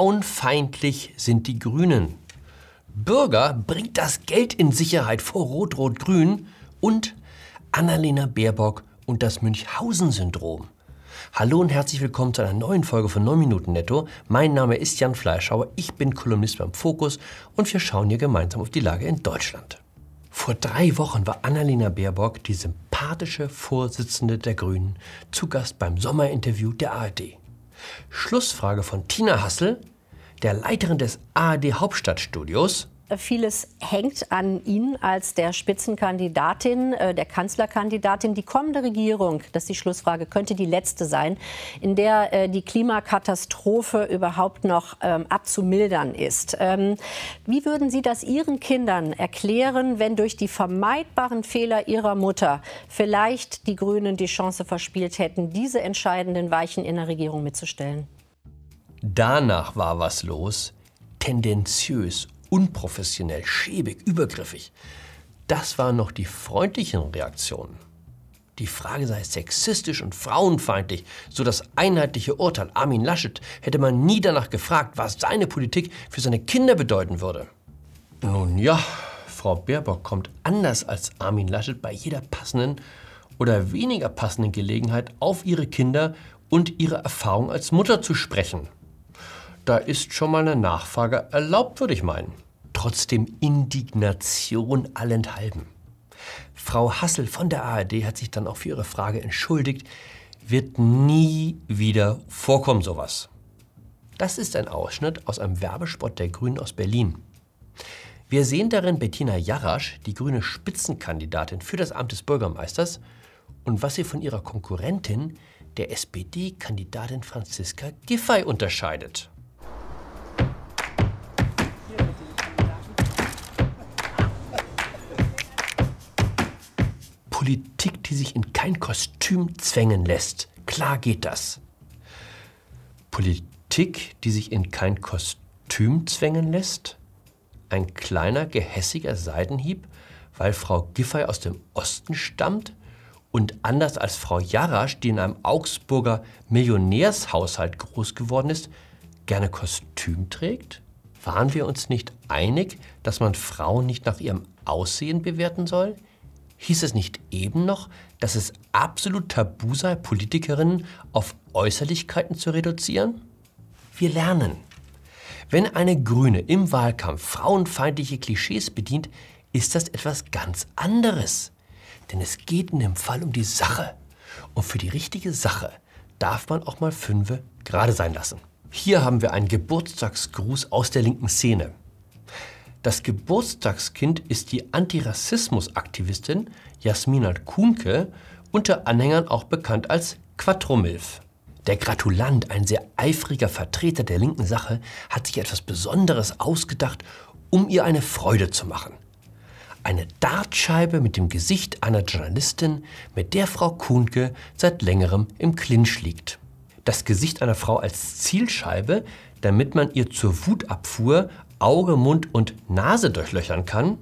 Frauenfeindlich sind die Grünen. Bürger bringt das Geld in Sicherheit vor Rot-Rot-Grün und Annalena Baerbock und das Münchhausen-Syndrom. Hallo und herzlich willkommen zu einer neuen Folge von 9 Minuten Netto. Mein Name ist Jan Fleischhauer, ich bin Kolumnist beim Fokus und wir schauen hier gemeinsam auf die Lage in Deutschland. Vor drei Wochen war Annalena Baerbock, die sympathische Vorsitzende der Grünen, zu Gast beim Sommerinterview der ARD. Schlussfrage von Tina Hassel, der Leiterin des ARD Hauptstadtstudios. Vieles hängt an Ihnen als der Spitzenkandidatin, äh, der Kanzlerkandidatin. Die kommende Regierung, das ist die Schlussfrage, könnte die letzte sein, in der äh, die Klimakatastrophe überhaupt noch ähm, abzumildern ist. Ähm, wie würden Sie das Ihren Kindern erklären, wenn durch die vermeidbaren Fehler Ihrer Mutter vielleicht die Grünen die Chance verspielt hätten, diese entscheidenden Weichen in der Regierung mitzustellen? Danach war was los, tendenziös, unprofessionell, schäbig, übergriffig. Das waren noch die freundlichen Reaktionen. Die Frage sei sexistisch und frauenfeindlich, so das einheitliche Urteil Armin Laschet hätte man nie danach gefragt, was seine Politik für seine Kinder bedeuten würde. Nun ja, Frau Baerbock kommt anders als Armin Laschet bei jeder passenden oder weniger passenden Gelegenheit auf ihre Kinder und ihre Erfahrung als Mutter zu sprechen. Da ist schon mal eine Nachfrage erlaubt, würde ich meinen. Trotzdem Indignation allenthalben. Frau Hassel von der ARD hat sich dann auch für ihre Frage entschuldigt. Wird nie wieder vorkommen sowas. Das ist ein Ausschnitt aus einem Werbespot der Grünen aus Berlin. Wir sehen darin Bettina Jarasch, die grüne Spitzenkandidatin für das Amt des Bürgermeisters, und was sie von ihrer Konkurrentin, der SPD-Kandidatin Franziska Giffey, unterscheidet. Politik, die sich in kein Kostüm zwängen lässt. Klar geht das. Politik, die sich in kein Kostüm zwängen lässt? Ein kleiner, gehässiger Seidenhieb, weil Frau Giffey aus dem Osten stammt und anders als Frau Jarasch, die in einem Augsburger Millionärshaushalt groß geworden ist, gerne Kostüm trägt? Waren wir uns nicht einig, dass man Frauen nicht nach ihrem Aussehen bewerten soll? Hieß es nicht eben noch, dass es absolut tabu sei, Politikerinnen auf Äußerlichkeiten zu reduzieren? Wir lernen. Wenn eine Grüne im Wahlkampf frauenfeindliche Klischees bedient, ist das etwas ganz anderes. Denn es geht in dem Fall um die Sache. Und für die richtige Sache darf man auch mal Fünfe gerade sein lassen. Hier haben wir einen Geburtstagsgruß aus der linken Szene. Das Geburtstagskind ist die Antirassismus-Aktivistin Jasmina Kuhnke, unter Anhängern auch bekannt als Quattromilf. Der Gratulant, ein sehr eifriger Vertreter der linken Sache, hat sich etwas Besonderes ausgedacht, um ihr eine Freude zu machen. Eine Dartscheibe mit dem Gesicht einer Journalistin, mit der Frau Kuhnke seit längerem im Clinch liegt. Das Gesicht einer Frau als Zielscheibe, damit man ihr zur Wutabfuhr Auge, Mund und Nase durchlöchern kann,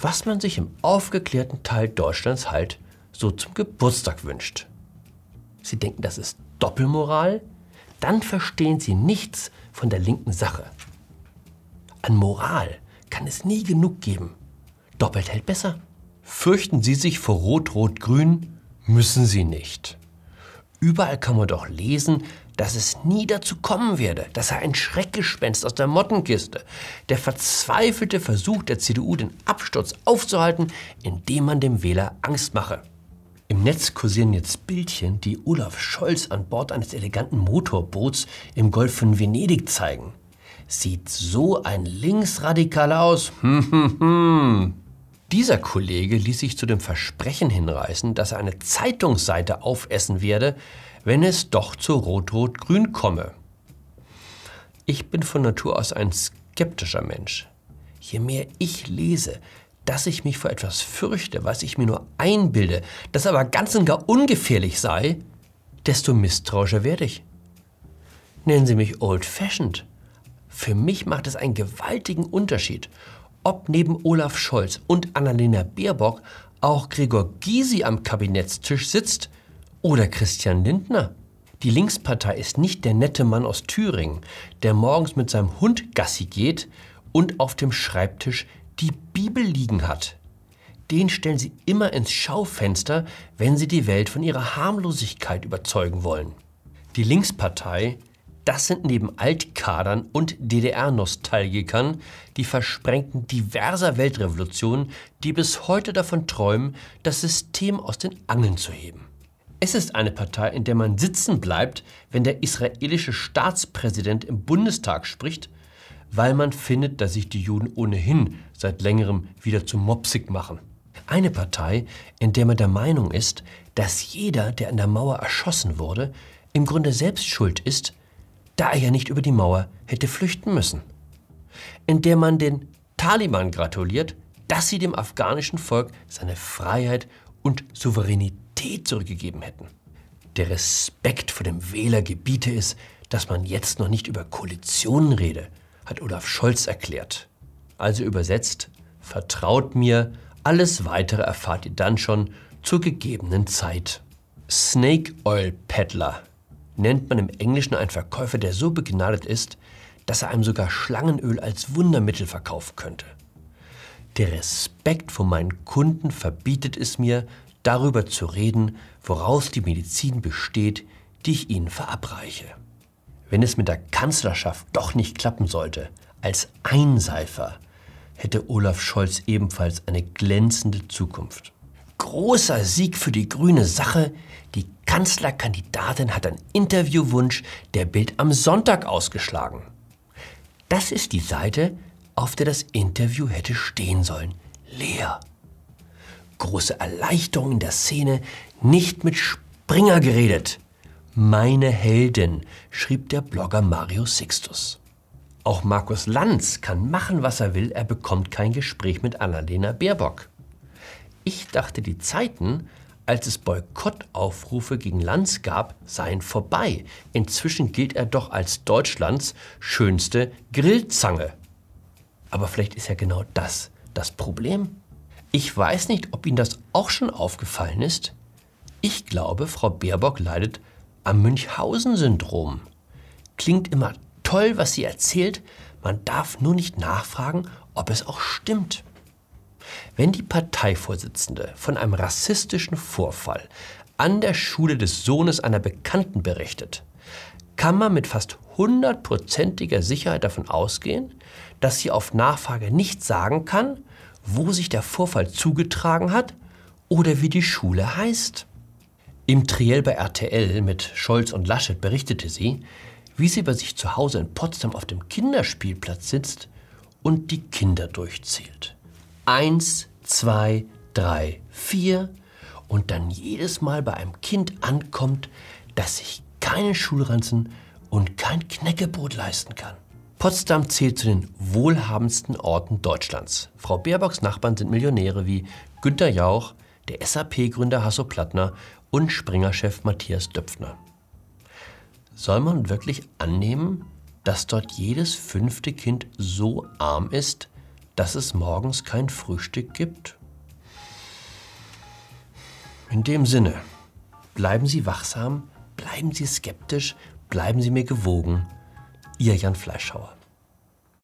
was man sich im aufgeklärten Teil Deutschlands halt so zum Geburtstag wünscht. Sie denken, das ist Doppelmoral? Dann verstehen Sie nichts von der linken Sache. An Moral kann es nie genug geben. Doppelt hält besser. Fürchten Sie sich vor Rot-Rot-Grün? Müssen Sie nicht. Überall kann man doch lesen, dass es nie dazu kommen werde. Das sei ein Schreckgespenst aus der Mottenkiste. Der verzweifelte Versuch der CDU, den Absturz aufzuhalten, indem man dem Wähler Angst mache. Im Netz kursieren jetzt Bildchen, die Olaf Scholz an Bord eines eleganten Motorboots im Golf von Venedig zeigen. Sieht so ein Linksradikaler aus? Hm, hm, hm. Dieser Kollege ließ sich zu dem Versprechen hinreißen, dass er eine Zeitungsseite aufessen werde, wenn es doch zu Rot-Rot-Grün komme. Ich bin von Natur aus ein skeptischer Mensch. Je mehr ich lese, dass ich mich vor etwas fürchte, was ich mir nur einbilde, das aber ganz und gar ungefährlich sei, desto misstrauischer werde ich. Nennen Sie mich old-fashioned. Für mich macht es einen gewaltigen Unterschied, ob neben Olaf Scholz und Annalena Baerbock auch Gregor Gysi am Kabinettstisch sitzt oder Christian Lindner. Die Linkspartei ist nicht der nette Mann aus Thüringen, der morgens mit seinem Hund Gassi geht und auf dem Schreibtisch die Bibel liegen hat. Den stellen sie immer ins Schaufenster, wenn sie die Welt von ihrer Harmlosigkeit überzeugen wollen. Die Linkspartei, das sind neben Altkadern und DDR-Nostalgikern die Versprengten diverser Weltrevolutionen, die bis heute davon träumen, das System aus den Angeln zu heben. Es ist eine Partei, in der man sitzen bleibt, wenn der israelische Staatspräsident im Bundestag spricht, weil man findet, dass sich die Juden ohnehin seit längerem wieder zu mopsig machen. Eine Partei, in der man der Meinung ist, dass jeder, der an der Mauer erschossen wurde, im Grunde selbst schuld ist, da er ja nicht über die Mauer hätte flüchten müssen. In der man den Taliban gratuliert, dass sie dem afghanischen Volk seine Freiheit und Souveränität zurückgegeben hätten. Der Respekt vor dem Wähler gebiete es, dass man jetzt noch nicht über Koalitionen rede, hat Olaf Scholz erklärt. Also übersetzt, vertraut mir, alles weitere erfahrt ihr dann schon zur gegebenen Zeit. Snake Oil Peddler nennt man im Englischen einen Verkäufer, der so begnadet ist, dass er einem sogar Schlangenöl als Wundermittel verkaufen könnte. Der Respekt vor meinen Kunden verbietet es mir, darüber zu reden, woraus die Medizin besteht, die ich ihnen verabreiche. Wenn es mit der Kanzlerschaft doch nicht klappen sollte, als Einseifer, hätte Olaf Scholz ebenfalls eine glänzende Zukunft. Großer Sieg für die grüne Sache. Die Kanzlerkandidatin hat einen Interviewwunsch der Bild am Sonntag ausgeschlagen. Das ist die Seite, auf der das Interview hätte stehen sollen. Leer. Große Erleichterung in der Szene, nicht mit Springer geredet. Meine Heldin, schrieb der Blogger Mario Sixtus. Auch Markus Lanz kann machen, was er will, er bekommt kein Gespräch mit Annalena Baerbock. Ich dachte, die Zeiten, als es Boykottaufrufe gegen Lanz gab, seien vorbei. Inzwischen gilt er doch als Deutschlands schönste Grillzange. Aber vielleicht ist ja genau das das Problem. Ich weiß nicht, ob Ihnen das auch schon aufgefallen ist. Ich glaube, Frau Baerbock leidet am Münchhausen-Syndrom. Klingt immer toll, was sie erzählt, man darf nur nicht nachfragen, ob es auch stimmt. Wenn die Parteivorsitzende von einem rassistischen Vorfall an der Schule des Sohnes einer Bekannten berichtet, kann man mit fast hundertprozentiger Sicherheit davon ausgehen, dass sie auf Nachfrage nicht sagen kann, wo sich der Vorfall zugetragen hat oder wie die Schule heißt. Im Triell bei RTL mit Scholz und Laschet berichtete sie, wie sie bei sich zu Hause in Potsdam auf dem Kinderspielplatz sitzt und die Kinder durchzählt. Eins, zwei, drei, vier und dann jedes Mal bei einem Kind ankommt, das sich keinen Schulranzen und kein Knäckebrot leisten kann. Potsdam zählt zu den wohlhabendsten Orten Deutschlands. Frau Baerbocks Nachbarn sind Millionäre wie Günter Jauch, der SAP-Gründer Hasso Plattner und Springer-Chef Matthias Döpfner. Soll man wirklich annehmen, dass dort jedes fünfte Kind so arm ist, dass es morgens kein Frühstück gibt? In dem Sinne, bleiben Sie wachsam, bleiben Sie skeptisch, bleiben Sie mir gewogen. Ihr Jan Fleischhauer.